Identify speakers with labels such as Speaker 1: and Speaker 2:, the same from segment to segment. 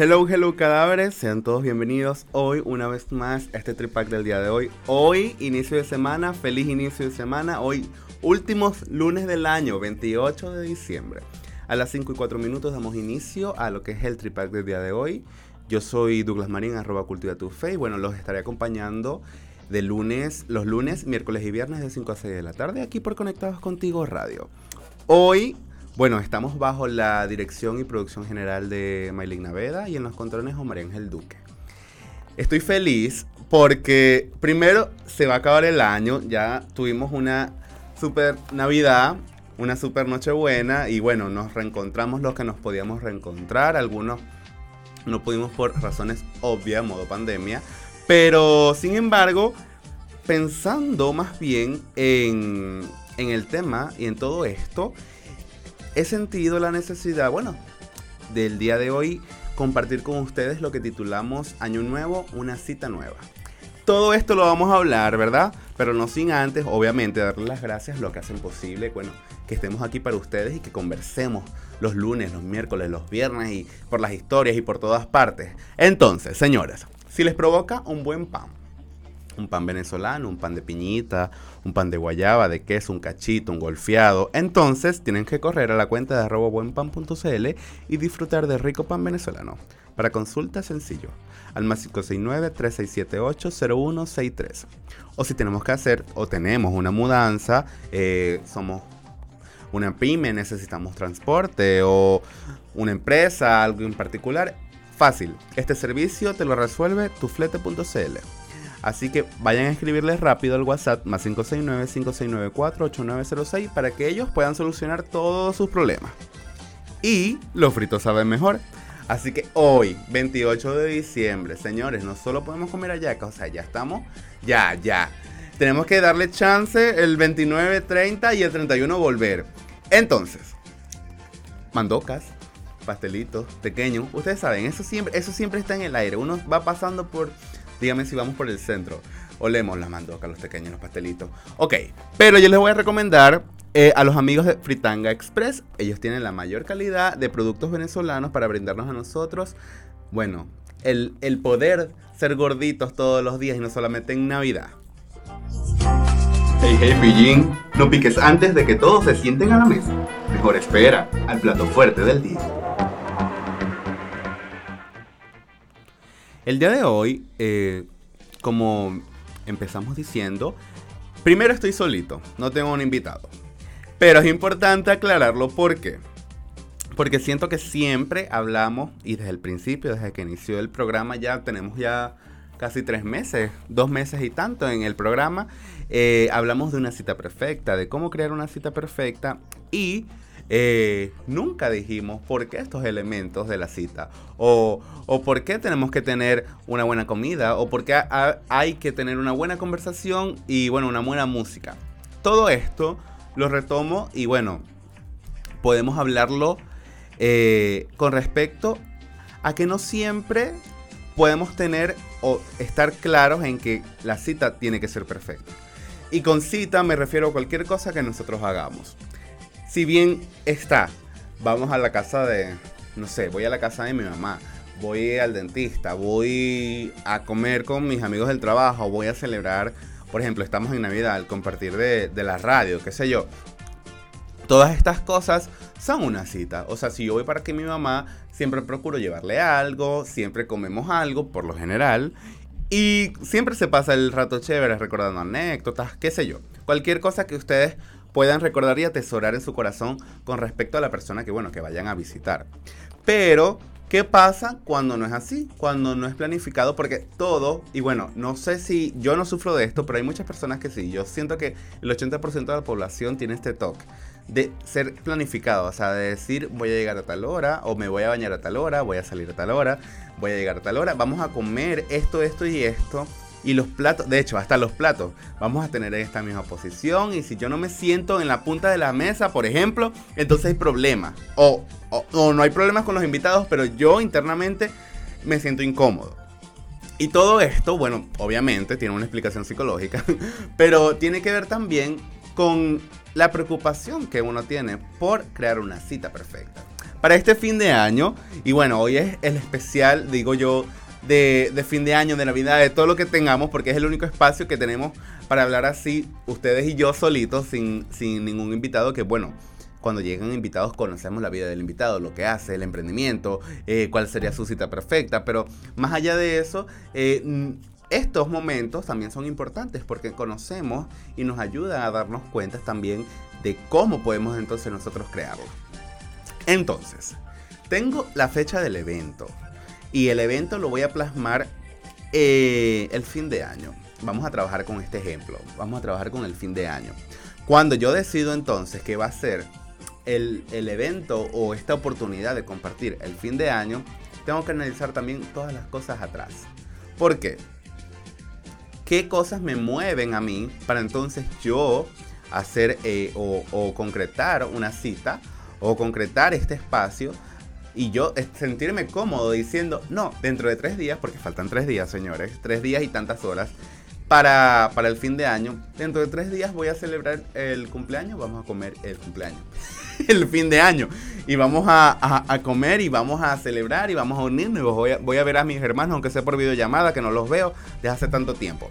Speaker 1: Hello, hello cadáveres, sean todos bienvenidos hoy una vez más a este tripack del día de hoy. Hoy, inicio de semana, feliz inicio de semana. Hoy, últimos lunes del año, 28 de diciembre. A las 5 y 4 minutos damos inicio a lo que es el tripack del día de hoy. Yo soy Douglas Marín, arroba cultiva tu y bueno, los estaré acompañando de lunes, los lunes, miércoles y viernes de 5 a 6 de la tarde aquí por Conectados Contigo Radio. Hoy bueno, estamos bajo la dirección y producción general de Maylin Naveda y en los controles Omar Ángel Duque. Estoy feliz porque primero se va a acabar el año, ya tuvimos una super Navidad, una super Nochebuena y bueno, nos reencontramos los que nos podíamos reencontrar, algunos no pudimos por razones obvias, modo pandemia, pero sin embargo, pensando más bien en, en el tema y en todo esto, he sentido la necesidad, bueno, del día de hoy compartir con ustedes lo que titulamos Año Nuevo, una cita nueva. Todo esto lo vamos a hablar, ¿verdad? Pero no sin antes, obviamente, darles las gracias, lo que hacen posible, bueno, que estemos aquí para ustedes y que conversemos los lunes, los miércoles, los viernes y por las historias y por todas partes. Entonces, señores, si les provoca un buen pan, un pan venezolano, un pan de piñita, un pan de guayaba, de queso, un cachito, un golfeado. Entonces tienen que correr a la cuenta de arrobabuenpan.cl y disfrutar de rico pan venezolano. Para consulta sencillo, al más 569-3678-0163. O si tenemos que hacer o tenemos una mudanza, eh, somos una pyme, necesitamos transporte o una empresa, algo en particular, fácil. Este servicio te lo resuelve tuflete.cl. Así que vayan a escribirles rápido al WhatsApp más 569-5694-8906 para que ellos puedan solucionar todos sus problemas. Y los fritos saben mejor. Así que hoy, 28 de diciembre, señores, no solo podemos comer ayaca, o sea, ya estamos, ya, ya. Tenemos que darle chance el 29, 30 y el 31 volver. Entonces, mandocas, pastelitos, pequeños, ustedes saben, eso siempre, eso siempre está en el aire. Uno va pasando por Dígame si vamos por el centro. Olemos las mandocas, los pequeños, los pastelitos. Ok, pero yo les voy a recomendar eh, a los amigos de Fritanga Express. Ellos tienen la mayor calidad de productos venezolanos para brindarnos a nosotros, bueno, el, el poder ser gorditos todos los días y no solamente en Navidad. Hey, hey, pillín, no piques antes de que todos se sienten a la mesa. Mejor espera al plato fuerte del día. El día de hoy, eh, como empezamos diciendo, primero estoy solito, no tengo un invitado. Pero es importante aclararlo porque porque siento que siempre hablamos y desde el principio, desde que inició el programa ya tenemos ya casi tres meses, dos meses y tanto en el programa, eh, hablamos de una cita perfecta, de cómo crear una cita perfecta y eh, nunca dijimos por qué estos elementos de la cita, o, o, por qué tenemos que tener una buena comida, o por qué hay que tener una buena conversación y, bueno, una buena música. Todo esto lo retomo y, bueno, podemos hablarlo eh, con respecto a que no siempre podemos tener o estar claros en que la cita tiene que ser perfecta. Y con cita me refiero a cualquier cosa que nosotros hagamos si bien está, vamos a la casa de, no sé, voy a la casa de mi mamá, voy al dentista, voy a comer con mis amigos del trabajo, voy a celebrar, por ejemplo, estamos en Navidad, al compartir de, de la radio, qué sé yo. Todas estas cosas son una cita. O sea, si yo voy para que mi mamá, siempre procuro llevarle algo, siempre comemos algo, por lo general. Y siempre se pasa el rato chévere recordando anécdotas, qué sé yo. Cualquier cosa que ustedes puedan recordar y atesorar en su corazón con respecto a la persona que, bueno, que vayan a visitar. Pero, ¿qué pasa cuando no es así? Cuando no es planificado, porque todo, y bueno, no sé si yo no sufro de esto, pero hay muchas personas que sí. Yo siento que el 80% de la población tiene este toque de ser planificado, o sea, de decir voy a llegar a tal hora, o me voy a bañar a tal hora, voy a salir a tal hora, voy a llegar a tal hora, vamos a comer esto, esto y esto. Y los platos, de hecho, hasta los platos, vamos a tener esta misma posición. Y si yo no me siento en la punta de la mesa, por ejemplo, entonces hay problemas. O, o, no hay problemas con los invitados, pero yo internamente me siento incómodo. Y todo esto, bueno, obviamente tiene una explicación psicológica, pero tiene que ver también con la preocupación que uno tiene por crear una cita perfecta. Para este fin de año, y bueno, hoy es el especial, digo yo, de, fin de año, de Navidad, de todo lo que tengamos, porque es el único espacio que tenemos para hablar así, ustedes y yo solitos, sin, sin ningún invitado, que bueno, cuando llegan invitados conocemos la vida del invitado, lo que hace, el emprendimiento, eh, cuál sería su cita perfecta, pero más allá de eso, eh, estos momentos también son importantes porque conocemos y nos ayuda a darnos cuenta también de cómo podemos entonces nosotros crearlo. Entonces, tengo la fecha del evento y el evento lo voy a plasmar eh, el fin de año. Vamos a trabajar con este ejemplo. Vamos a trabajar con el fin de año. Cuando yo decido entonces que va a ser el, el evento o esta oportunidad de compartir el fin de año, tengo que analizar también todas las cosas atrás. ¿Por qué? qué cosas me mueven a mí para entonces yo hacer eh, o, concretar una cita o concretar este espacio y yo sentirme cómodo diciendo, no, dentro de tres días, porque faltan tres días, señores, tres días y tantas horas para, para el fin de año, dentro de tres días voy a celebrar el cumpleaños, vamos a comer el cumpleaños. el fin de año. Y vamos a, comer y vamos a celebrar y vamos a unirnos. voy a, voy a ver a mis hermanos, aunque sea por videollamada, que no los veo desde hace tanto tiempo.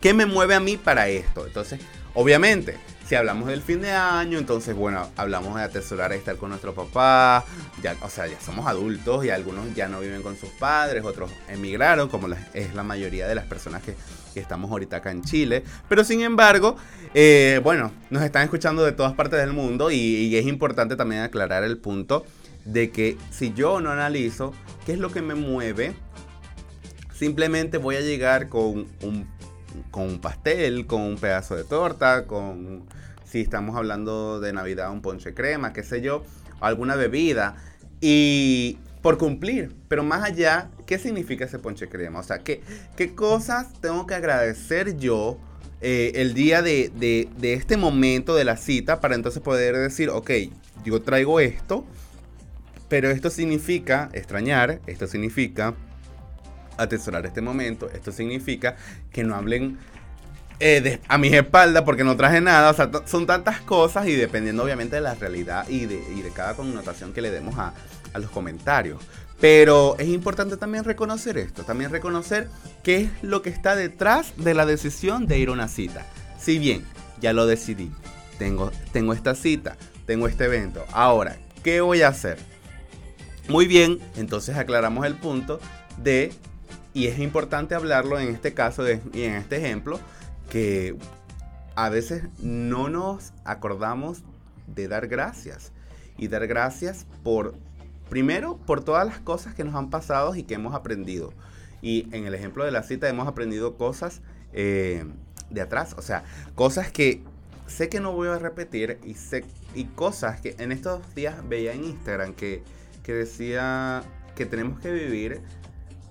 Speaker 1: ¿Qué me mueve a mí para esto? Entonces, obviamente, si hablamos del fin de año, entonces, bueno, hablamos de atesorar a estar con nuestro papá. Ya, o sea, ya somos adultos y algunos ya no viven con sus padres, otros emigraron, como es la mayoría de las personas que, estamos ahorita acá en Chile. Pero sin embargo, eh, bueno, nos están escuchando de todas partes del mundo y, es importante también aclarar el punto de que si yo no analizo qué es lo que me mueve, simplemente voy a llegar con un con un pastel, con un pedazo de torta, con, si estamos hablando de Navidad, un ponche crema, qué sé yo, alguna bebida. Y por cumplir, pero más allá, ¿qué significa ese ponche crema? O sea, ¿qué, qué cosas tengo que agradecer yo eh, el día de, de, este momento de la cita para entonces poder decir, ok, yo traigo esto, pero esto significa extrañar, esto significa atesorar este momento. Esto significa que no hablen eh, a mis espaldas porque no traje nada. O sea, son tantas cosas y dependiendo obviamente de la realidad y de, cada connotación que le demos a, a los comentarios. Pero es importante también reconocer esto, también reconocer qué es lo que está detrás de la decisión de ir a una cita. Si bien ya lo decidí, tengo, tengo esta cita, tengo este evento, ahora, ¿qué voy a hacer? Muy bien, entonces aclaramos el punto de y es importante hablarlo en este caso y en este ejemplo, que a veces no nos acordamos de dar gracias. Y dar gracias por, primero, por todas las cosas que nos han pasado y que hemos aprendido. Y en el ejemplo de la cita hemos aprendido cosas eh, de atrás, o sea, cosas que sé que no voy a repetir y, sé, y cosas que en estos días veía en Instagram que, que decía que tenemos que vivir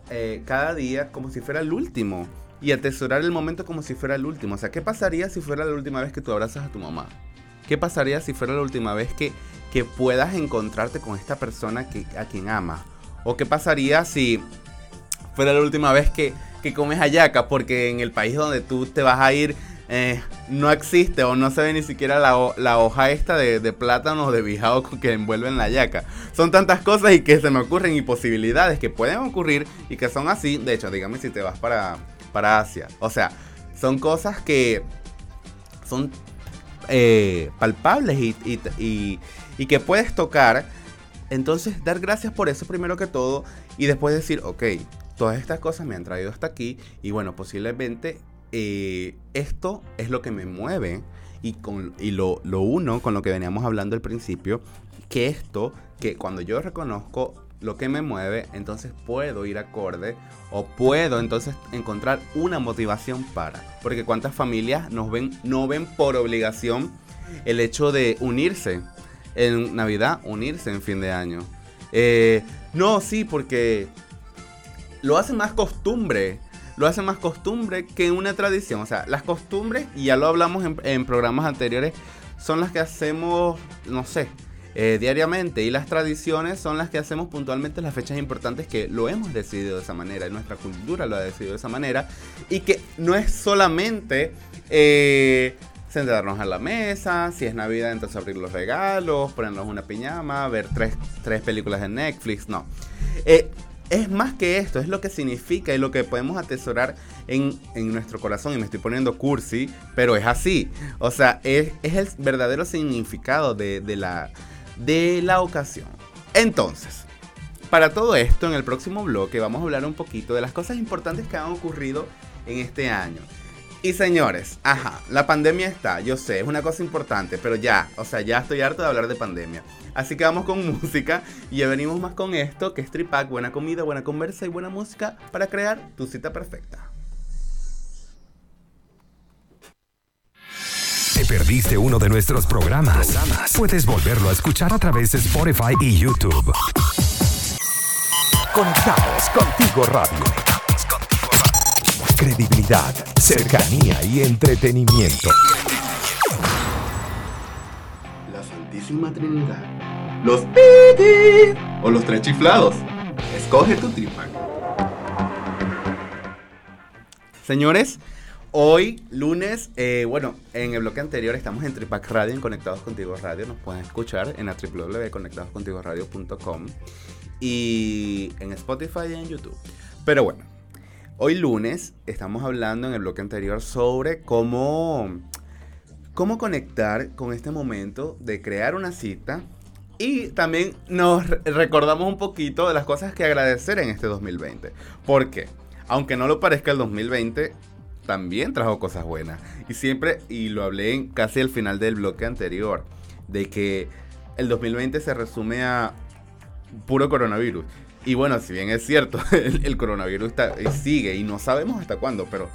Speaker 1: eh, cada día como si fuera el último y atesorar el momento como si fuera el último. O sea, ¿qué pasaría si fuera la última vez que tú abrazas a tu mamá? ¿Qué pasaría si fuera la última vez que, que puedas encontrarte con esta persona que, a quien amas? ¿O qué pasaría si fuera la última vez que, que comes ayaca? Porque en el país donde tú te vas a ir eh, no existe o no se ve ni siquiera la, hoja esta de, de plátano de bijao que envuelven la yaca. Son tantas cosas y que se me ocurren y posibilidades que pueden ocurrir y que son así. De hecho, dígame si te vas para, para Asia. O sea, son cosas que son eh, palpables y, y que puedes tocar. Entonces, dar gracias por eso primero que todo y después decir, ok, todas estas cosas me han traído hasta aquí y bueno, posiblemente eh, esto es lo que me mueve y, con, y lo, lo uno con lo que veníamos hablando al principio, que esto, que cuando yo reconozco lo que me mueve, entonces puedo ir acorde o puedo entonces encontrar una motivación para. Porque cuántas familias nos ven, no ven por obligación el hecho de unirse en Navidad, unirse en fin de año. Eh, no, sí, porque lo hace más costumbre. Lo hace más costumbre que una tradición. O sea, las costumbres, y ya lo hablamos en, programas anteriores, son las que hacemos, no sé, eh, diariamente. Y las tradiciones son las que hacemos puntualmente en las fechas importantes que lo hemos decidido de esa manera. Y nuestra cultura lo ha decidido de esa manera. Y que no es solamente eh, sentarnos a la mesa, si es Navidad entonces abrir los regalos, ponernos una piñama, ver tres, tres películas de Netflix, no. Eh, es más que esto, es lo que significa y lo que podemos atesorar en, nuestro corazón. Y me estoy poniendo cursi, pero es así. O sea, es, el verdadero significado de, la, de la ocasión. Entonces, para todo esto, en el próximo bloque vamos a hablar un poquito de las cosas importantes que han ocurrido en este año. Y señores, ajá, la pandemia está, yo sé, es una cosa importante, pero ya, o sea, ya estoy harto de hablar de pandemia. Así que vamos con música y ya venimos más con esto, que es Tripac, buena comida, buena conversa y buena música para crear tu cita perfecta.
Speaker 2: ¿Te perdiste uno de nuestros programas? Puedes volverlo a escuchar a través de Spotify y YouTube. Conectados contigo radio credibilidad, cercanía y entretenimiento.
Speaker 1: La Santísima Trinidad. Los piti o los tres chiflados. Escoge tu tripac. Señores, hoy lunes, eh, bueno, en el bloque anterior estamos en Tripac Radio, en Conectados Contigo Radio. Nos pueden escuchar en la www.conectadoscontigoradio.com y en Spotify y en YouTube. Pero bueno, Hoy lunes estamos hablando en el bloque anterior sobre cómo, cómo conectar con este momento de crear una cita y también nos recordamos un poquito de las cosas que agradecer en este 2020. Porque, aunque no lo parezca, el 2020 también trajo cosas buenas. Y siempre, y lo hablé en casi al final del bloque anterior, de que el 2020 se resume a puro coronavirus. Y bueno, si bien es cierto, el, coronavirus está, sigue y no sabemos hasta cuándo, pero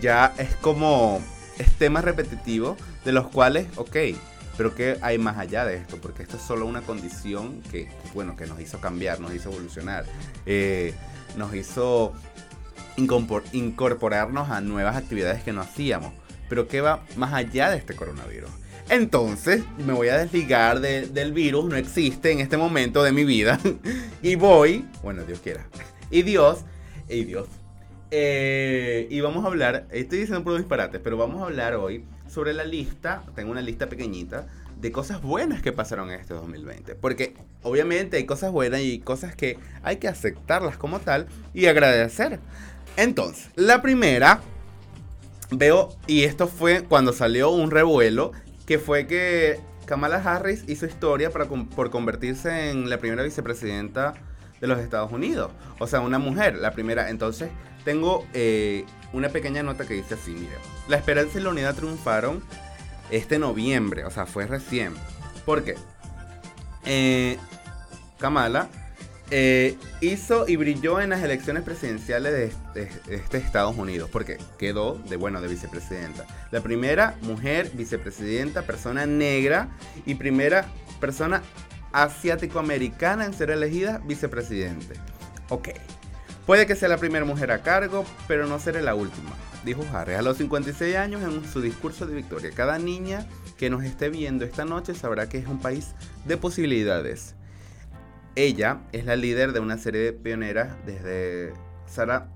Speaker 1: ya es como, es tema repetitivo de los cuales, ok, pero ¿qué hay más allá de esto? Porque esto es solo una condición que, bueno, que nos hizo cambiar, nos hizo evolucionar, eh, nos hizo incorporarnos a nuevas actividades que no hacíamos. Pero ¿qué va más allá de este coronavirus? Entonces me voy a desligar del virus, no existe en este momento de mi vida. y voy, bueno, Dios quiera. Y Dios, y Dios. Eh, y vamos a hablar, estoy diciendo por disparates, pero vamos a hablar hoy sobre la lista, tengo una lista pequeñita, de cosas buenas que pasaron en este 2020. Porque obviamente hay cosas buenas y cosas que hay que aceptarlas como tal y agradecer. Entonces, la primera, veo, y esto fue cuando salió un revuelo que fue que Kamala Harris hizo historia para, por convertirse en la primera vicepresidenta de los Estados Unidos. O sea, una mujer, la primera. Entonces, tengo eh, una pequeña nota que dice así, mire. La esperanza y la unidad triunfaron este noviembre, o sea, fue recién. ¿Por qué? Eh, Kamala eh, hizo y brilló en las elecciones presidenciales de este, Estados Unidos, porque quedó de, bueno, de vicepresidenta. La primera mujer vicepresidenta, persona negra y primera persona asiático-americana en ser elegida vicepresidente. Ok. Puede que sea la primera mujer a cargo, pero no será la última, dijo Harris a los 56 años en su discurso de victoria. Cada niña que nos esté viendo esta noche sabrá que es un país de posibilidades. Ella es la líder de una serie de pioneras desde Sarah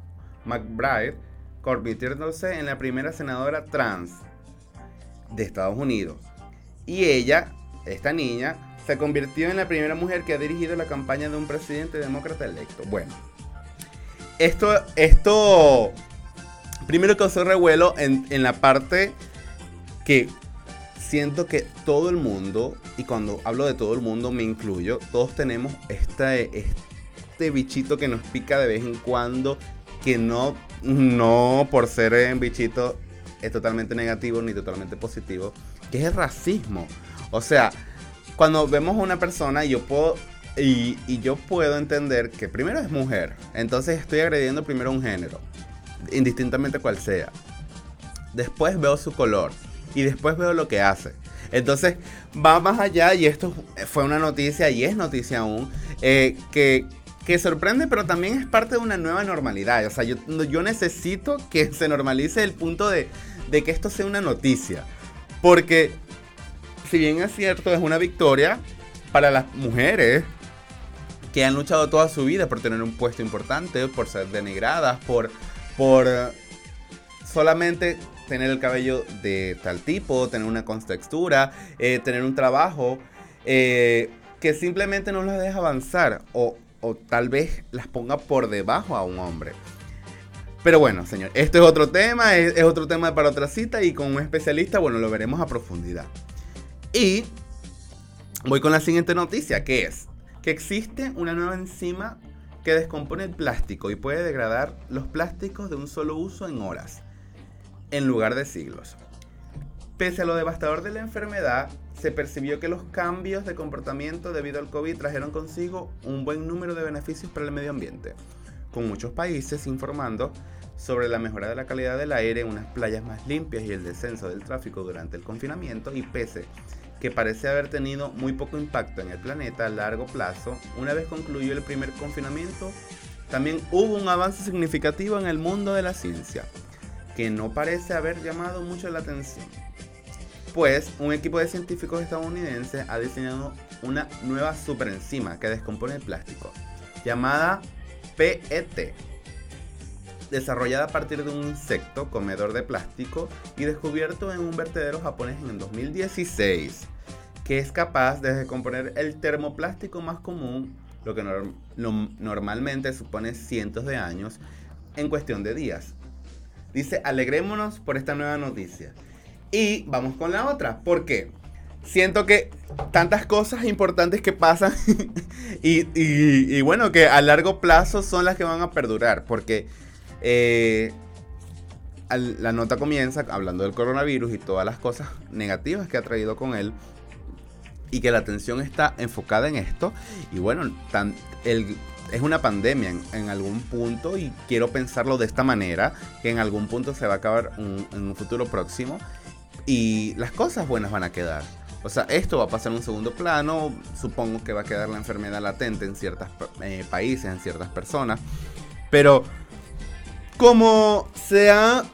Speaker 1: McBride, convirtiéndose en la primera senadora trans de Estados Unidos. Y ella, esta niña, se convirtió en la primera mujer que ha dirigido la campaña de un presidente demócrata electo. Bueno, esto, esto primero causó revuelo en, en la parte que siento que todo el mundo, y cuando hablo de todo el mundo me incluyo, todos tenemos este, este bichito que nos pica de vez en cuando, que no, no por ser un bichito es totalmente negativo ni totalmente positivo, que es el racismo. O sea, cuando vemos a una persona y yo puedo y, yo puedo entender que primero es mujer, entonces estoy agrediendo primero un género, indistintamente cual sea. Después veo su color, y después veo lo que hace. Entonces, va más allá y esto fue una noticia y es noticia aún, eh, que, que sorprende, pero también es parte de una nueva normalidad. O sea, yo, yo necesito que se normalice el punto de, de que esto sea una noticia. Porque, si bien es cierto, es una victoria para las mujeres que han luchado toda su vida por tener un puesto importante, por ser denigradas, por, por solamente tener el cabello de tal tipo, tener una contextura, eh, tener un trabajo eh, que simplemente no las deja avanzar o, tal vez las ponga por debajo a un hombre. Pero bueno, señor, esto es otro tema, es, es, otro tema para otra cita y con un especialista, bueno, lo veremos a profundidad. Y voy con la siguiente noticia, que es que existe una nueva enzima que descompone el plástico y puede degradar los plásticos de un solo uso en horas en lugar de siglos. Pese a lo devastador de la enfermedad, se percibió que los cambios de comportamiento debido al COVID trajeron consigo un buen número de beneficios para el medio ambiente, con muchos países informando sobre la mejora de la calidad del aire, unas playas más limpias y el descenso del tráfico durante el confinamiento y pese que parece haber tenido muy poco impacto en el planeta a largo plazo, una vez concluyó el primer confinamiento, también hubo un avance significativo en el mundo de la ciencia que no parece haber llamado mucho la atención. Pues un equipo de científicos estadounidenses ha diseñado una nueva superenzima que descompone el plástico, llamada PET, desarrollada a partir de un insecto comedor de plástico y descubierto en un vertedero japonés en el 2016, que es capaz de descomponer el termoplástico más común, lo que normalmente supone cientos de años, en cuestión de días. Dice, alegrémonos por esta nueva noticia. Y vamos con la otra. ¿Por qué? Siento que tantas cosas importantes que pasan y, bueno, que a largo plazo son las que van a perdurar. Porque eh, la nota comienza hablando del coronavirus y todas las cosas negativas que ha traído con él. Y que la atención está enfocada en esto. Y bueno, el es una pandemia en, algún punto y quiero pensarlo de esta manera, que en algún punto se va a acabar en un futuro próximo y las cosas buenas van a quedar. O sea, esto va a pasar en un segundo plano, supongo que va a quedar la enfermedad latente en ciertos eh, países, en ciertas personas, pero como se ha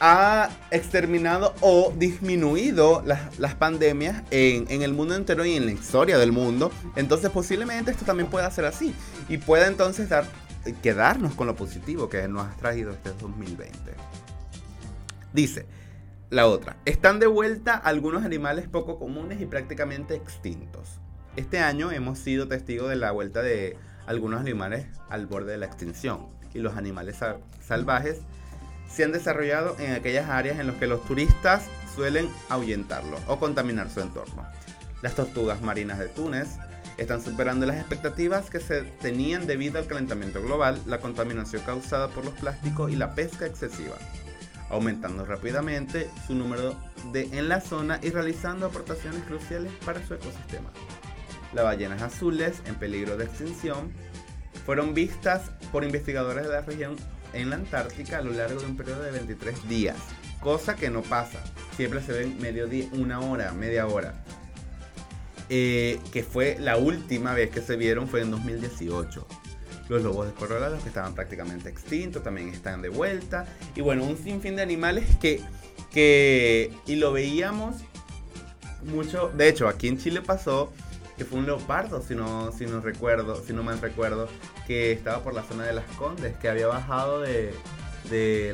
Speaker 1: ha exterminado o disminuido las, pandemias en, el mundo entero y en la historia del mundo. Entonces posiblemente esto también pueda ser así. Y pueda entonces dar, quedarnos con lo positivo que nos ha traído este 2020. Dice, la otra, están de vuelta algunos animales poco comunes y prácticamente extintos. Este año hemos sido testigos de la vuelta de algunos animales al borde de la extinción. Y los animales salvajes se han desarrollado en aquellas áreas en las que los turistas suelen ahuyentarlo o contaminar su entorno. Las tortugas marinas de Túnez están superando las expectativas que se tenían debido al calentamiento global, la contaminación causada por los plásticos y la pesca excesiva, aumentando rápidamente su número de, en la zona y realizando aportaciones cruciales para su ecosistema. Las ballenas azules en peligro de extinción fueron vistas por investigadores de la región en la Antártica a lo largo de un periodo de 23 días, cosa que no pasa. Siempre se ven medio día, una hora, media hora. Eh, que fue la última vez que se vieron fue en 2018. Los lobos descolorados que estaban prácticamente extintos también están de vuelta. Y bueno, un sinfín de animales que, que y lo veíamos mucho. De hecho, aquí en Chile pasó que fue un leopardo, si no, si no recuerdo, si no mal recuerdo, que estaba por la zona de las Condes, que había bajado de,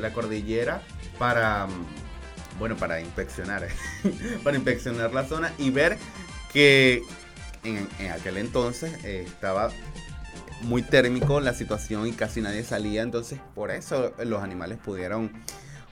Speaker 1: la cordillera para, mm, bueno, para inspeccionar, para inspeccionar la zona y ver que en, aquel entonces eh, estaba muy térmico la situación y casi nadie salía, entonces por eso los animales pudieron,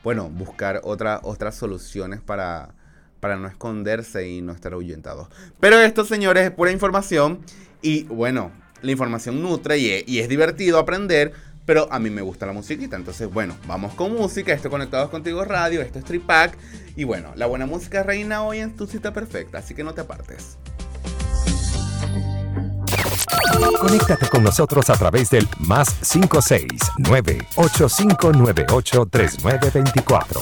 Speaker 1: bueno, buscar otra, otras soluciones para, para no esconderse y no estar ahuyentados. Pero esto, señores, es pura información y bueno, la información nutre y es, divertido aprender, pero a mí me gusta la musiquita. Entonces, bueno, vamos con música. Estoy Conectados Contigo Radio, esto es Tripack. Y bueno, la buena música reina hoy en tu cita perfecta, así que no te apartes.
Speaker 2: Conéctate con nosotros a través del más 569 8598 3924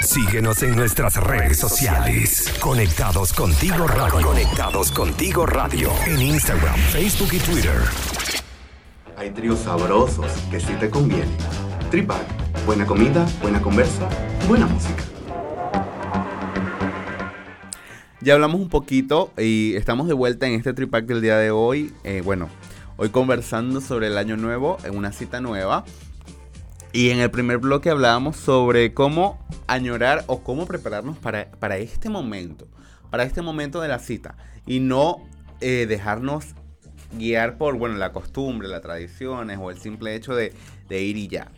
Speaker 2: Síguenos en nuestras redes sociales. Conectados contigo radio. Conectados contigo radio. En Instagram, Facebook y Twitter.
Speaker 1: Hay tríos sabrosos que sí te convienen. Tripac, buena comida, buena conversa, buena música. Ya hablamos un poquito y estamos de vuelta en este tripack del día de hoy. Eh, bueno, hoy conversando sobre el año nuevo en una cita nueva. Y en el primer bloque hablábamos sobre cómo añorar o cómo prepararnos para, para este momento, para este momento de la cita. Y no eh, dejarnos guiar por, bueno, la costumbre, las tradiciones o el simple hecho de, de ir y ya.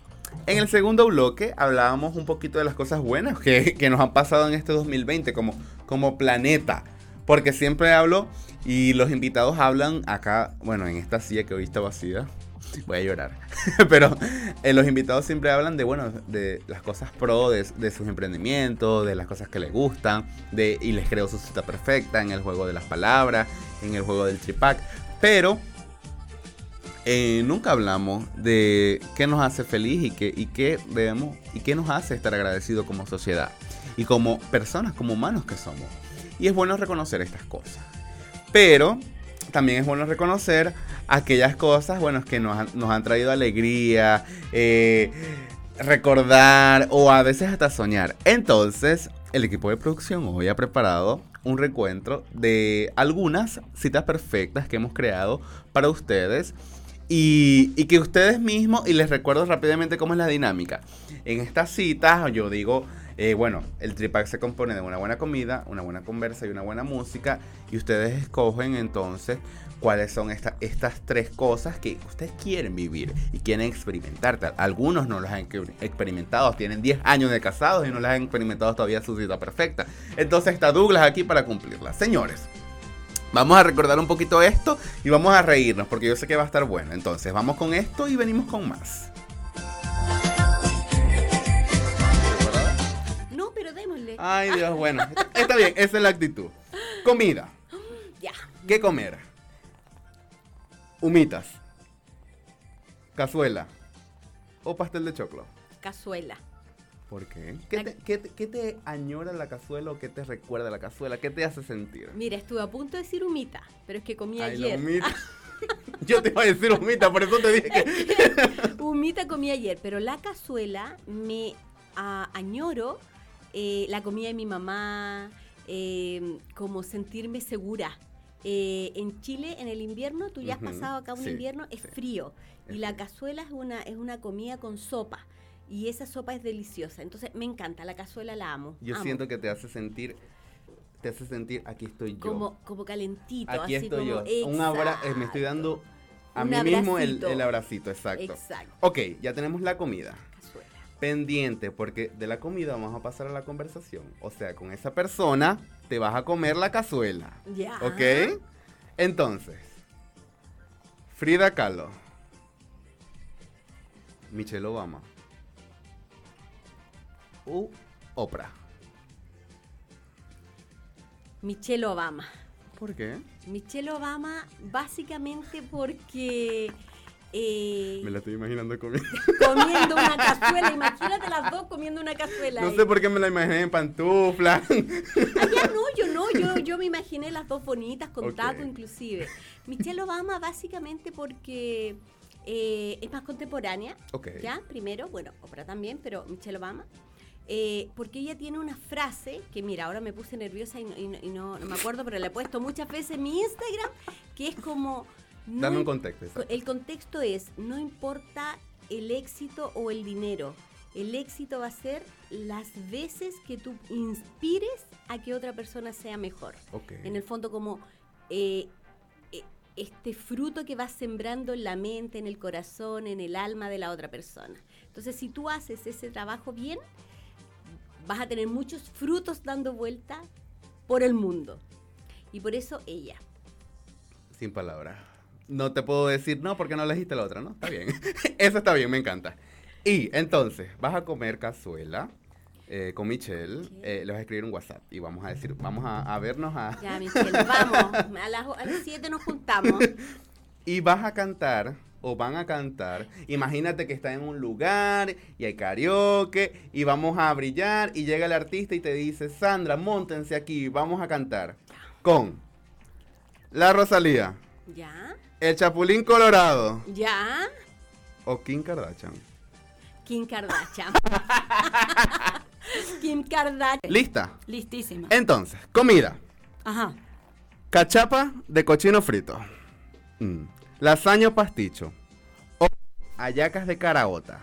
Speaker 1: En el segundo bloque hablábamos un poquito de las cosas buenas que, que, nos han pasado en este 2020 como, como planeta. Porque siempre hablo y los invitados hablan acá, bueno, en esta silla que hoy está vacía. Voy a llorar. Pero eh, los invitados siempre hablan de, bueno, de las cosas pro de, sus emprendimientos, de las cosas que les gustan, y les creo su cita perfecta en el juego de las palabras, en el juego del tripack. Pero eh, nunca hablamos de qué nos hace feliz y qué, y qué debemos y qué nos hace estar agradecido como sociedad y como personas, como humanos que somos. Y es bueno reconocer estas cosas. Pero también es bueno reconocer aquellas cosas, bueno, que nos han, nos han traído alegría, eh, recordar o a veces hasta soñar. Entonces, el equipo de producción hoy ha preparado un recuentro de algunas citas perfectas que hemos creado para ustedes. Y, y, que ustedes mismos, y les recuerdo rápidamente cómo es la dinámica. En estas citas, yo digo, eh, bueno, el tripack se compone de una buena comida, una buena conversa y una buena música. Y ustedes escogen entonces cuáles son esta, estas tres cosas que ustedes quieren vivir y quieren experimentar. Algunos no las han experimentado, tienen 10 años de casados y no las han experimentado todavía su cita perfecta. Entonces está Douglas aquí para cumplirla. Señores, Vamos a recordar un poquito esto y vamos a reírnos porque yo sé que va a estar bueno. Entonces, vamos con esto y venimos con más. Ay, Dios, bueno. Está bien, esa es la actitud. Comida.
Speaker 3: Ya.
Speaker 1: ¿Qué comer? Humitas. Cazuela. O pastel de choclo.
Speaker 3: Cazuela.
Speaker 1: ¿Por qué? ¿Qué te, qué, ¿Qué te, añora la cazuela o qué te recuerda la cazuela? ¿Qué te hace sentir?
Speaker 3: Mira, estuve a punto de decir humita, pero es que comí
Speaker 1: Ay,
Speaker 3: ayer.
Speaker 1: humita. Yo te iba a decir humita, por eso te dije que...
Speaker 3: humita comí ayer, pero la cazuela me uh, añoro eh, la comida de mi mamá, eh, como sentirme segura. Eh, en Chile, en el invierno, tú ya has pasado acá un
Speaker 1: sí,
Speaker 3: invierno, es
Speaker 1: sí.
Speaker 3: frío.
Speaker 1: Es
Speaker 3: y la
Speaker 1: frío.
Speaker 3: cazuela es una, es una comida con sopa. Y esa sopa es deliciosa. Entonces me encanta, la cazuela la amo.
Speaker 1: Yo
Speaker 3: amo.
Speaker 1: siento que te hace sentir... Te hace sentir, aquí estoy yo.
Speaker 3: Como, como calentito,
Speaker 1: aquí
Speaker 3: así
Speaker 1: estoy
Speaker 3: como.
Speaker 1: yo. Un abra eh, me estoy dando a
Speaker 3: Un
Speaker 1: mí mismo el,
Speaker 3: abracito.
Speaker 1: el abracito, exacto.
Speaker 3: Exacto.
Speaker 1: Ok, ya tenemos la comida.
Speaker 3: Cazuela.
Speaker 1: Pendiente, porque de la comida vamos a pasar a la conversación. O sea, con esa persona te vas a comer la cazuela.
Speaker 3: Ya.
Speaker 1: ¿Ok? Entonces, Frida Kahlo. Michelle Obama. U Oprah.
Speaker 3: Michelle Obama.
Speaker 1: ¿Por qué?
Speaker 3: Michelle Obama, básicamente porque. Eh,
Speaker 1: Me la estoy imaginando comiendo.
Speaker 3: comiendo una cazuela. Imagínate las dos comiendo una cazuela.
Speaker 1: No sé por qué me la imaginé en pantufla.
Speaker 3: Allá no, yo no, yo, yo me imaginé las dos bonitas con
Speaker 1: Ok.
Speaker 3: taco inclusive. Michelle Obama básicamente porque eh, es más contemporánea,
Speaker 1: ok.
Speaker 3: ¿ya? Primero, bueno, Oprah también, pero Michelle Obama. eh, porque ella tiene una frase que, mira, ahora me puse nerviosa y, no, y no- y no- no me acuerdo, pero la he puesto muchas veces en mi Instagram, que es como... no
Speaker 1: Dame un contexto. exacto.
Speaker 3: el contexto es, no importa el éxito o el dinero, el éxito va a ser las veces que tú inspires a que otra persona sea mejor.
Speaker 1: Ok.
Speaker 3: En el fondo como eh, eh, este fruto que vas sembrando en la mente, en el corazón, en el alma de la otra persona. Entonces, si tú haces ese trabajo bien, vas a tener muchos frutos dando vuelta por el mundo. Y por eso ella.
Speaker 1: Sin palabras. No te puedo decir no porque no elegiste la otra, ¿no? Está bien. Eso está bien, me encanta. Y entonces, vas a comer cazuela eh, con Michelle.
Speaker 3: Ok.
Speaker 1: eh, le vas a escribir un WhatsApp y vamos a decir, vamos a, a vernos a...
Speaker 3: Ya, Michelle, vamos. A las, a las 7 nos juntamos.
Speaker 1: Y vas a cantar o van a cantar. Imagínate que está en un lugar y hay karaoke y vamos a brillar y llega el artista y te dice, Sandra, montense aquí, vamos a cantar. Con La Rosalía,
Speaker 3: ¿Ya?
Speaker 1: El Chapulín Colorado
Speaker 3: ¿Ya?
Speaker 1: o Kim Kardashian.
Speaker 3: Kim Kardashian. Kim Kardashian.
Speaker 1: ¿Lista?
Speaker 4: Listísima.
Speaker 1: Entonces, comida.
Speaker 4: Ajá.
Speaker 1: Cachapa de cochino frito. Mm. Lasaña o pasticho. O hallacas de caraota.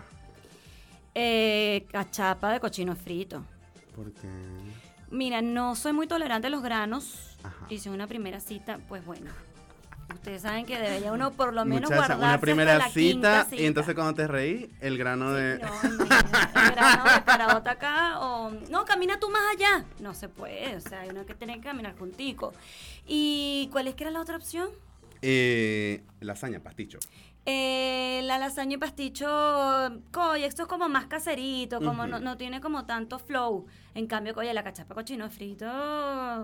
Speaker 4: Eh, cachapa de cochino frito.
Speaker 1: Porque...
Speaker 4: Mira, no soy muy tolerante a los granos.
Speaker 1: Ajá.
Speaker 4: Y si es una primera cita, pues bueno. Ustedes saben que debería uno por lo menos
Speaker 1: Muchacha,
Speaker 4: guardarse
Speaker 1: una
Speaker 4: hasta
Speaker 1: primera
Speaker 4: la
Speaker 1: cita, y entonces cuando te reí, el grano de...
Speaker 4: No, el grano de caraota acá o... No, camina tú más allá. No se puede, o sea, hay uno que tiene que caminar juntico. ¿Y cuál es que era la otra opción?
Speaker 1: Eh, lasaña, pasticho.
Speaker 4: Eh, la lasaña y pasticho, coye, esto es como más caserito, como no, no tiene como tanto flow. En cambio, coye, la cachapa cochino frito.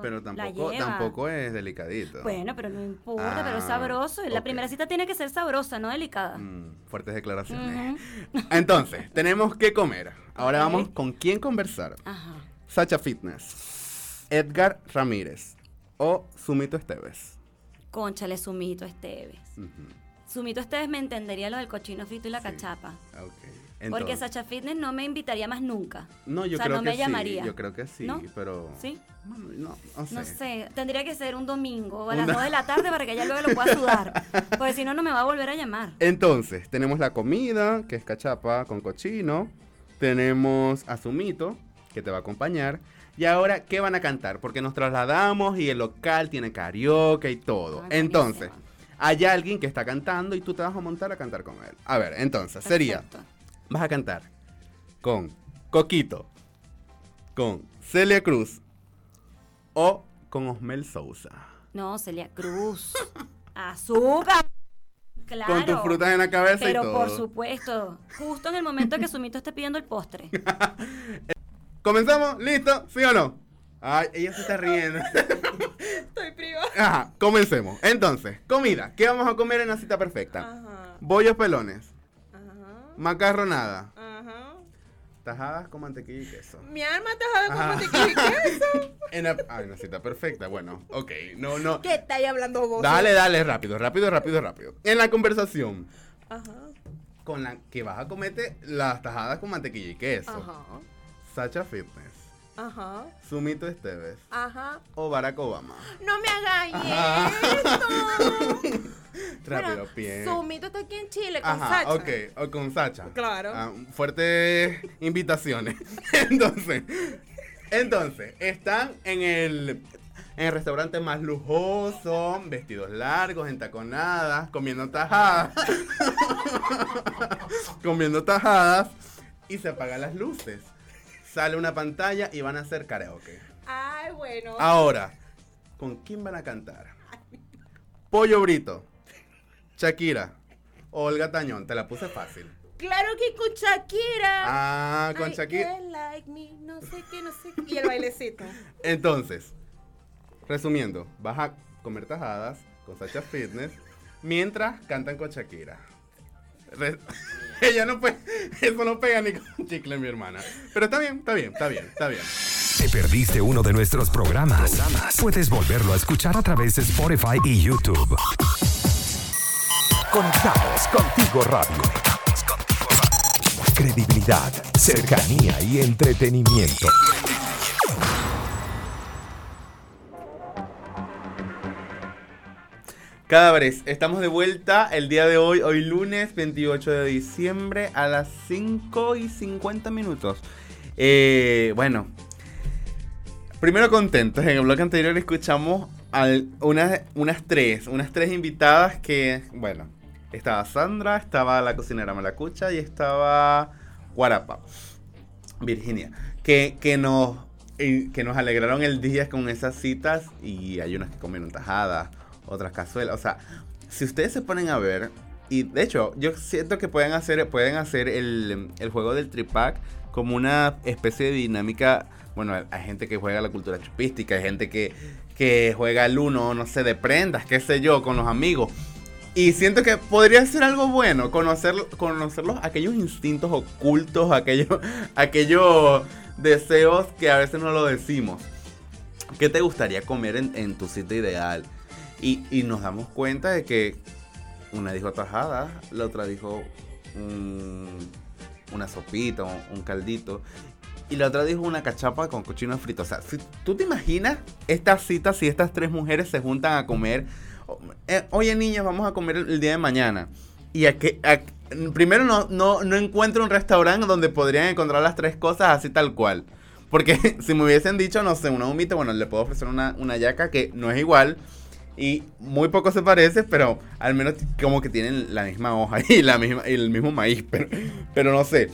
Speaker 1: Pero
Speaker 4: la
Speaker 1: tampoco,
Speaker 4: lleva.
Speaker 1: tampoco es delicadito.
Speaker 4: Bueno, pero no importa, pero es
Speaker 1: Ah,
Speaker 4: sabroso. La primera cita tiene que ser sabrosa, no delicada.
Speaker 1: Mm, fuertes declaraciones. Entonces, tenemos que comer. Ahora vamos con quién conversar.
Speaker 4: Ajá.
Speaker 1: Sacha Fitness, Edgar Ramírez o Sumito Esteves.
Speaker 4: Conchale, Sumito Esteves. Sumito Esteves me entendería lo del cochino frito y la
Speaker 1: Sí.
Speaker 4: cachapa.
Speaker 1: ok.
Speaker 4: Porque Sacha Fitness no me invitaría más nunca.
Speaker 1: No, yo
Speaker 4: o sea,
Speaker 1: creo
Speaker 4: no
Speaker 1: que
Speaker 4: me
Speaker 1: sí.
Speaker 4: llamaría.
Speaker 1: Yo creo que sí,
Speaker 4: ¿No?
Speaker 1: pero.
Speaker 4: ¿Sí?
Speaker 1: Bueno, No, no sé.
Speaker 4: No sé, tendría que ser un domingo a las
Speaker 1: Una-
Speaker 4: 2 de la tarde para que ella luego lo pueda sudar. Porque si no, no me va a volver a llamar.
Speaker 1: Entonces, tenemos la comida, que es cachapa con cochino. Tenemos a Sumito, que te va a acompañar. Y ahora, ¿qué van a cantar? Porque nos trasladamos y el local tiene karaoke y todo.
Speaker 4: Ay,
Speaker 1: entonces,
Speaker 4: buenísimo.
Speaker 1: Hay alguien que está cantando y tú te vas a montar a cantar con él. A ver, entonces, sería,
Speaker 4: Perfecto.
Speaker 1: vas a cantar con Coquito, con Celia Cruz o con Osmel Sousa.
Speaker 4: No, Celia Cruz. Azúcar. Claro.
Speaker 1: Con tus frutas en la cabeza y
Speaker 4: Pero
Speaker 1: todo.
Speaker 4: por supuesto, justo en el momento que Sumito esté pidiendo el postre.
Speaker 1: ¿Comenzamos? ¿Listo? ¿Sí o no? Ay, ella se está riendo. Ajá, comencemos. Entonces, comida. ¿Qué vamos a comer en la cita perfecta?
Speaker 5: Ajá.
Speaker 1: Bollos pelones,
Speaker 5: Ajá.
Speaker 1: macarronada,
Speaker 5: Ajá.
Speaker 1: tajadas con mantequilla y queso.
Speaker 5: Mi alma tajada con mantequilla y queso.
Speaker 1: En la, ay, una cita perfecta. Bueno, ok. No, no.
Speaker 5: ¿Qué estáis hablando vos?
Speaker 1: Dale, dale, rápido, rápido, rápido, rápido. En la conversación,
Speaker 5: Ajá.
Speaker 1: con la que vas a comerte las tajadas con mantequilla y queso.
Speaker 5: Ajá.
Speaker 1: Sacha Fitness,
Speaker 5: Ajá.
Speaker 1: Sumito Esteves
Speaker 5: Ajá.
Speaker 1: o Barack Obama.
Speaker 5: No me
Speaker 1: Ajá.
Speaker 5: esto.
Speaker 1: Rápido.
Speaker 5: Sumito está aquí en Chile con
Speaker 1: Ajá,
Speaker 5: Sacha.
Speaker 1: ok, o con Sacha.
Speaker 5: Claro.
Speaker 1: Ah, fuertes invitaciones. entonces, entonces, están en el, en el restaurante más lujoso, vestidos largos, entaconadas, comiendo tajadas. comiendo tajadas y se apagan las luces. Sale una pantalla y van a hacer karaoke.
Speaker 5: Ay, bueno.
Speaker 1: Ahora, ¿con quién van a cantar? Pollo Brito, Shakira, Olga Tañón, te la puse fácil.
Speaker 5: Claro que con Shakira.
Speaker 1: Ah, con Shakira.
Speaker 5: like me, no sé qué, no sé qué. Y el bailecito.
Speaker 1: Entonces, resumiendo, vas a comer tajadas con Sacha Fitness mientras cantan con Shakira. Re- Ella no puede, eso no pega ni con chicle, mi hermana. Pero está bien, está bien, está bien, está bien.
Speaker 2: ¿Te perdiste uno de nuestros programas? Puedes volverlo a escuchar a través de Spotify y YouTube. Conectados contigo radio. Credibilidad, cercanía y entretenimiento.
Speaker 1: Cadáveres, estamos de vuelta el día de hoy, hoy lunes 28 de diciembre a las 5 y 50 minutos. Eh, bueno, primero contentos, en el bloque anterior escuchamos al- unas, unas tres, unas tres invitadas que, bueno, estaba Sandra, estaba la cocinera Malacucha y estaba Guarapa, Virginia, que, que nos... Que nos alegraron el día con esas citas y hay unas que comieron tajadas, otras cazuelas. O sea, si ustedes se ponen a ver, y de hecho, yo siento que pueden hacer, pueden hacer el, el juego del tripack como una especie de dinámica. Bueno, hay gente que juega la cultura chupística, hay gente que, que juega el uno, no sé, de prendas, qué sé yo, con los amigos. Y siento que podría ser algo bueno, conocer, conocerlos, aquellos instintos ocultos, aquellos, aquellos deseos que a veces no lo decimos. ¿Qué te gustaría comer en, en tu sitio ideal? Y, y nos damos cuenta de que una dijo tajada, la otra dijo un- una sopita, un, un caldito. Y la otra dijo una cachapa con cochino frito. O sea, si tú te imaginas estas citas si estas tres mujeres se juntan a comer. eh, Oye, niñas, vamos a comer el, día de mañana. Y a que, primero no, no, no encuentro un restaurante donde podrían encontrar las tres cosas así tal cual. Porque si me hubiesen dicho, no sé, una humita, bueno, le puedo ofrecer una, una yaca que no es igual. Y muy poco se parece, pero al menos como que tienen la misma hoja y, la misma, y el mismo maíz. Pero, pero no sé.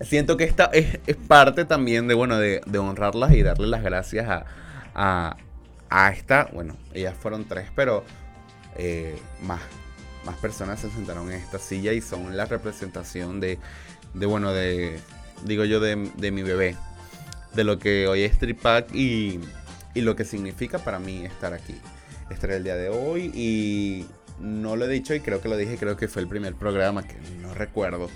Speaker 1: Siento que esta es, parte también de, bueno, de, honrarlas y darle las gracias a, a, a esta. Bueno, ellas fueron tres, pero eh, más, más personas se sentaron en esta silla y son la representación de, de bueno, de, digo yo, de, de mi bebé. De lo que hoy es Tripac y, y lo que significa para mí estar aquí. Estar el día de hoy y no lo he dicho y creo que lo dije, creo que fue el primer programa que no recuerdo.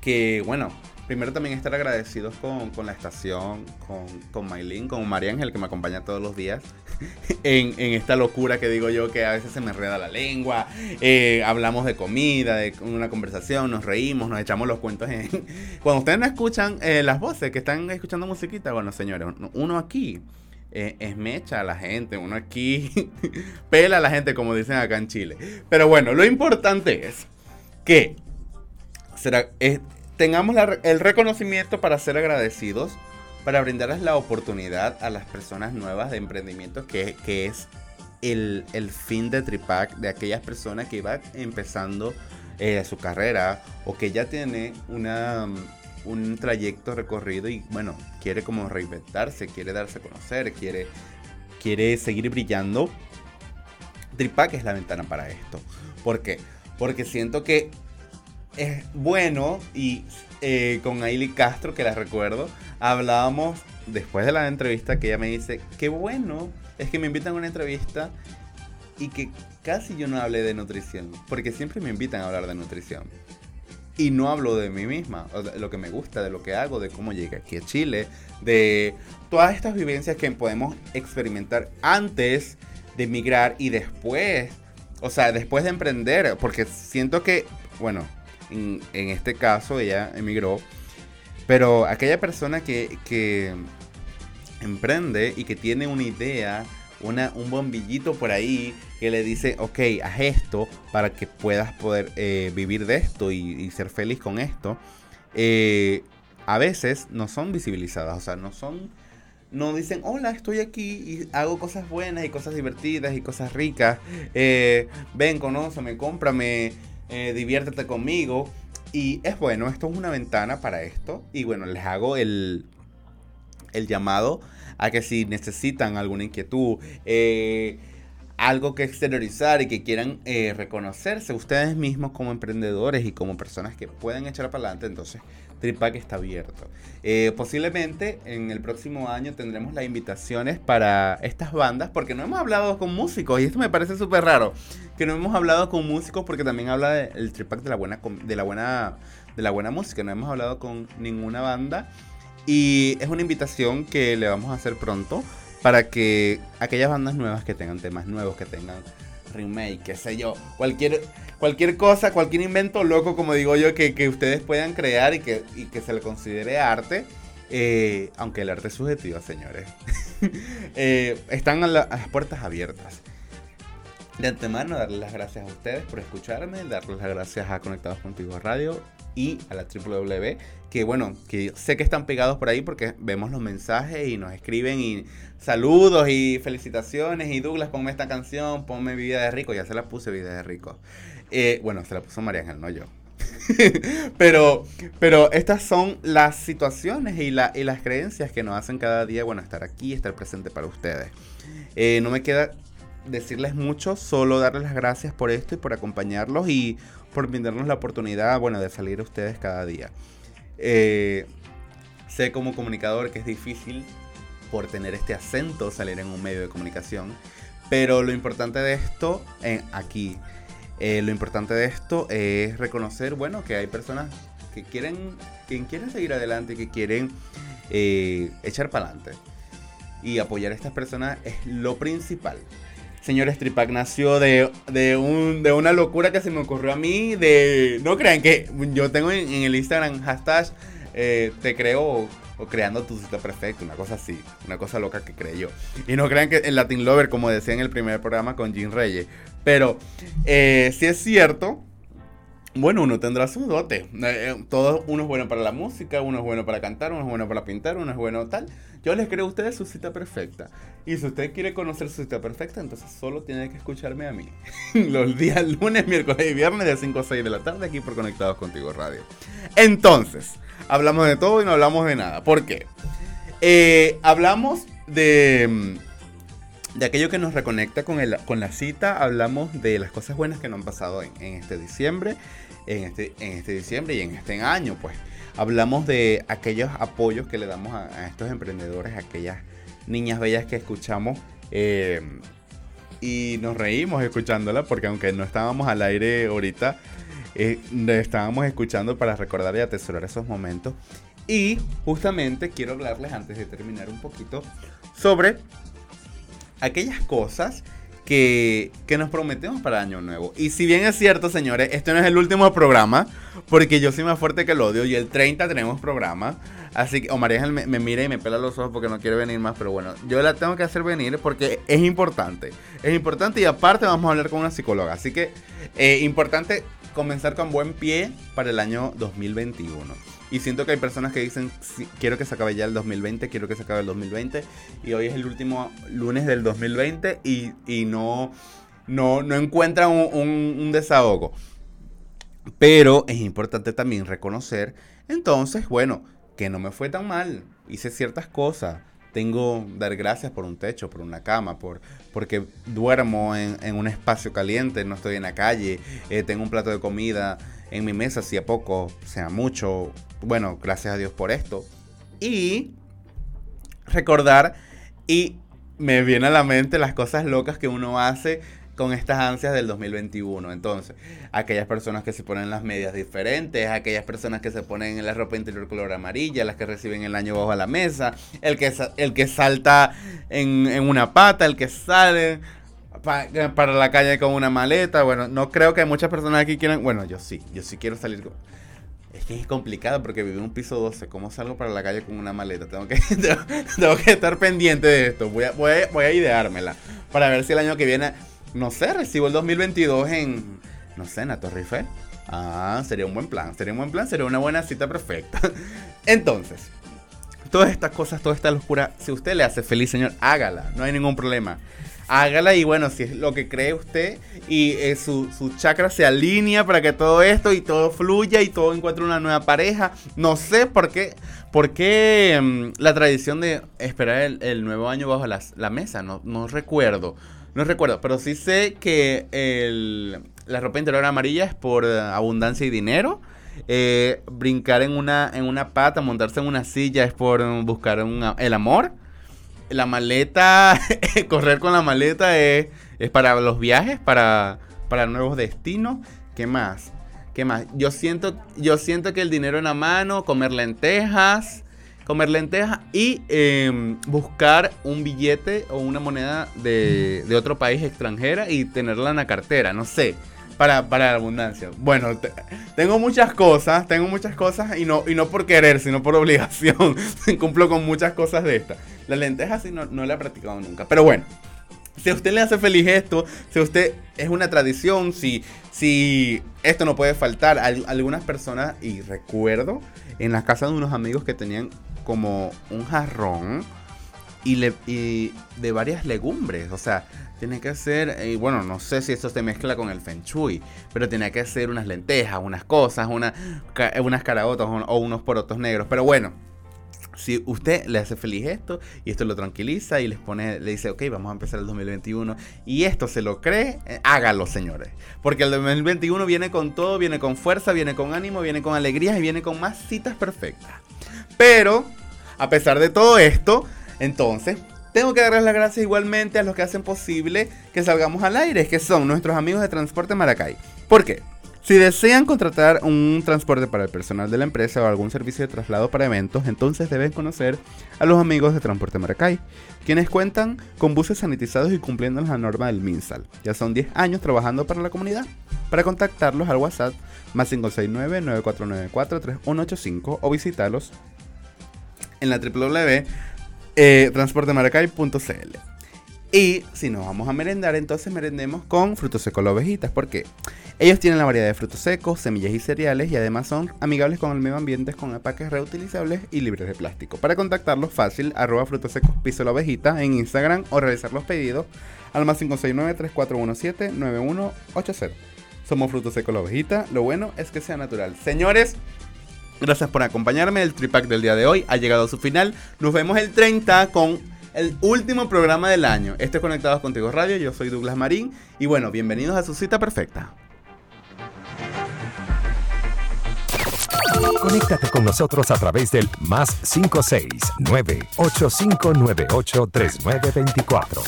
Speaker 1: Que bueno, primero también estar agradecidos con, con la estación, con, con Maylin, con María Ángel que me acompaña todos los días en, en esta locura que digo yo que a veces se me enreda la lengua. eh, hablamos de comida, de una conversación, nos reímos, nos echamos los cuentos. En... Cuando ustedes no escuchan eh, las voces, que están escuchando musiquita, bueno señores, uno aquí eh, esmecha a la gente, uno aquí pela a la gente como dicen acá en Chile. Pero bueno, lo importante es que es- tengamos el reconocimiento para ser agradecidos, para brindarles la oportunidad a las personas nuevas de emprendimiento, que, que es el, el fin de Tripac, de aquellas personas que van empezando eh, su carrera o que ya tiene una, un trayecto recorrido y bueno, quiere como reinventarse, quiere darse a conocer, quiere, quiere seguir brillando. Tripac es la ventana para esto. ¿Por qué? Porque siento que es bueno y eh, con Ailey Castro, que la recuerdo, hablábamos después de la entrevista que ella me dice, qué bueno es que me invitan a una entrevista y que casi yo no hablé de nutrición, porque siempre me invitan a hablar de nutrición. Y no hablo de mí misma, lo que me gusta, de lo que hago, de cómo llegué aquí a Chile, de todas estas vivencias que podemos experimentar antes de emigrar y después, o sea, después de emprender, porque siento que, bueno, en, en este caso ella emigró, pero aquella persona que, que emprende y que tiene una idea, una, un bombillito por ahí que le dice, ok, haz esto para que puedas poder eh, vivir de esto y, ser feliz con esto, eh, a veces no son visibilizadas, o sea, no son, no dicen, hola, estoy aquí y hago cosas buenas y cosas divertidas y cosas ricas, eh, ven, conóceme, cómprame, diviértete conmigo. Y es bueno, esto es una ventana para esto. Y bueno, les hago el, el llamado a que si necesitan alguna inquietud, algo que exteriorizar y que quieran eh, reconocerse ustedes mismos como emprendedores y como personas que pueden echar para adelante, entonces Tripac está abierto. Eh, posiblemente en el próximo año tendremos las invitaciones para estas bandas, porque no hemos hablado con músicos, y esto me parece súper raro, que no hemos hablado con músicos porque también habla del Tripac de la buena de la buena de la buena música, no hemos hablado con ninguna banda y es una invitación que le vamos a hacer pronto para que aquellas bandas nuevas que tengan temas nuevos, que tengan remake, qué sé yo, cualquier, cualquier cosa, cualquier invento loco, como digo yo, que, que ustedes puedan crear y que, y que se le considere arte, eh, aunque el arte es subjetivo, señores, eh, están a, a las puertas abiertas. De antemano, darles las gracias a ustedes por escucharme, darles las gracias a Conectados Contigo Radio y a la www, que bueno, que sé que están pegados por ahí porque vemos los mensajes y nos escriben y saludos y felicitaciones y Douglas, ponme esta canción, ponme Vida de Rico, ya se la puse Vida de Rico. Eh, bueno, se la puso María Ángel, no yo. pero, pero estas son las situaciones y las creencias que nos hacen cada día, bueno, estar aquí, estar presente para ustedes. Eh, no me queda decirles mucho, solo darles las gracias por esto y por acompañarlos y por brindarnos la oportunidad, bueno, de salir a ustedes cada día. Eh, sé como comunicador que es difícil por tener este acento salir en un medio de comunicación, pero lo importante de esto eh, aquí eh, lo importante de esto es reconocer, bueno, que hay personas que quieren, que quieren seguir adelante, que quieren eh, echar para adelante. Y apoyar a estas personas es lo principal. Señores, Tripac nació de, de, un, de una locura que se me ocurrió a mí. De, no crean que yo tengo en, el Instagram hashtag eh, te creo o creando tu cita perfecta, una cosa así, una cosa loca que creé yo. Y no crean que el Latin Lover, como decía en el primer programa con Jim Reyes, pero eh, si es cierto, bueno, uno tendrá su dote. Eh, eh, todo, uno es bueno para la música, uno es bueno para cantar, uno es bueno para pintar, uno es bueno tal. Yo les creo a ustedes su cita perfecta. Y si usted quiere conocer su cita perfecta, entonces solo tiene que escucharme a mí. Los días lunes, miércoles y viernes de 5 a 6 de la tarde aquí por Conectados Contigo Radio. Entonces, hablamos de todo y no hablamos de nada. ¿Por qué? Eh, hablamos de, mm, de aquello que nos reconecta con, el, con la cita. Hablamos de las cosas buenas que nos han pasado en este diciembre. En este, en este diciembre y en este año, pues. Hablamos de aquellos apoyos que le damos a, estos emprendedores, a aquellas niñas bellas que escuchamos. eh, y nos reímos escuchándola porque aunque no estábamos al aire ahorita, eh, estábamos escuchando para recordar y atesorar esos momentos. Y justamente quiero hablarles antes de terminar un poquito sobre aquellas cosas que, nos prometemos para Año Nuevo. Y si bien es cierto, señores, este no es el último programa, porque yo soy más fuerte que el odio y el 30 tenemos programa. Así que, o María me mira y me pela los ojos porque no quiere venir más, pero bueno, yo la tengo que hacer venir porque es importante. Es importante y aparte vamos a hablar con una psicóloga. Así que, eh, importante comenzar con buen pie para el año 2021. Y siento que hay personas que dicen, "Sí, quiero que se acabe ya el 2020, quiero que se acabe el 2020. Y hoy es el último lunes del 2020 y, y no, no, no encuentran un, desahogo. Pero es importante también reconocer, entonces, bueno, que no me fue tan mal. Hice ciertas cosas. Tengo dar gracias por un techo, por una cama, por porque duermo en, un espacio caliente, no estoy en la calle, eh, tengo un plato de comida en mi mesa, sea poco, sea mucho. Bueno, gracias a Dios por esto. Y recordar y me viene a la mente las cosas locas que uno hace con estas ansias del 2021. Entonces, aquellas personas que se ponen las medias diferentes, aquellas personas que se ponen la ropa interior color amarilla, las que reciben el año bajo la mesa, el que, el que salta en, en una pata, el que sale pa- para la calle con una maleta. Bueno, no creo que muchas personas aquí quieran. Bueno, yo sí, yo sí quiero salir con. Es que es complicado porque vivo en un piso 12. ¿Cómo salgo para la calle con una maleta? Tengo que, tengo que estar pendiente de esto. Voy a, voy, a, ideármela. Para ver si el año que viene, no sé, recibo el 2022 en, no sé, en la Torre Eiffel. Ah, sería un buen plan. Sería un buen plan. Sería una buena cita perfecta. Entonces, todas estas cosas, toda esta locura, si usted le hace feliz, señor, hágala. No hay ningún problema. Hágala y bueno, si es lo que cree usted y eh, su, su chakra se alinea para que todo esto y todo fluya y todo encuentre una nueva pareja. No sé por qué, por qué mm, la tradición de esperar el, nuevo año bajo la mesa. No, no recuerdo. No recuerdo, pero sí sé que el- la ropa interior amarilla es por abundancia y dinero. Eh, brincar en una, en una pata, montarse en una silla es por buscar el amor. La maleta, correr con la maleta es, es para los viajes, para, para nuevos destinos. ¿Qué más? ¿Qué más? Yo siento, yo siento que el dinero en la mano, comer lentejas, comer lentejas y eh, buscar un billete o una moneda de, de otro país extranjera y tenerla en la cartera, no sé, para, para la abundancia. Bueno, te- tengo muchas cosas, tengo muchas cosas y no, y no por querer, sino por obligación. Cumplo con muchas cosas de estas. La lenteja sí no, no la he practicado nunca, pero bueno. Si a usted le hace feliz esto, si a usted es una tradición, si, si esto no puede faltar, Al- algunas personas, y recuerdo en la casa de unos amigos que tenían como un jarrón y, le, y de varias legumbres, o sea, tiene que ser, y bueno, no sé si eso se mezcla con el feng shui, pero tenía que ser unas lentejas, unas cosas, ca- unas caraotas o, o unos porotos negros, pero bueno, si usted le hace feliz esto y esto lo tranquiliza y les pone, le dice, ok, vamos a empezar el 2021 y esto se lo cree, eh, hágalo, señores. Porque el 2021 viene con todo, viene con fuerza, viene con ánimo, viene con alegrías y viene con más citas perfectas. Pero, a pesar de todo esto, entonces, tengo que darles las gracias igualmente a los que hacen posible que salgamos al aire, que son nuestros amigos de Transporte Maracay. ¿Por qué? Si desean contratar un transporte para el personal de la empresa o algún servicio de traslado para eventos, entonces deben conocer a los amigos de Transporte Maracay, quienes cuentan con buses sanitizados y cumpliendo la norma del MinSal. Ya son 10 años trabajando para la comunidad. Para contactarlos al WhatsApp más 569-9494-3185 o visitarlos en la www.transportemaracay.cl. Y si nos vamos a merendar, entonces merendemos con frutos secos la ovejitas. ¿Por qué? Ellos tienen la variedad de frutos secos, semillas y cereales y además son amigables con el medio ambiente con empaques reutilizables y libres de plástico. Para contactarlos fácil, arroba frutos secos piso la ovejita en Instagram o realizar los pedidos al más 569-3417-9180. Somos frutos secos la lo bueno es que sea natural. Señores, gracias por acompañarme. El tripack del día de hoy ha llegado a su final. Nos vemos el 30 con el último programa del año. Este es Conectados Contigo Radio, yo soy Douglas Marín y bueno, bienvenidos a su cita perfecta.
Speaker 2: Conéctate con nosotros a través del más 569 8598 3924.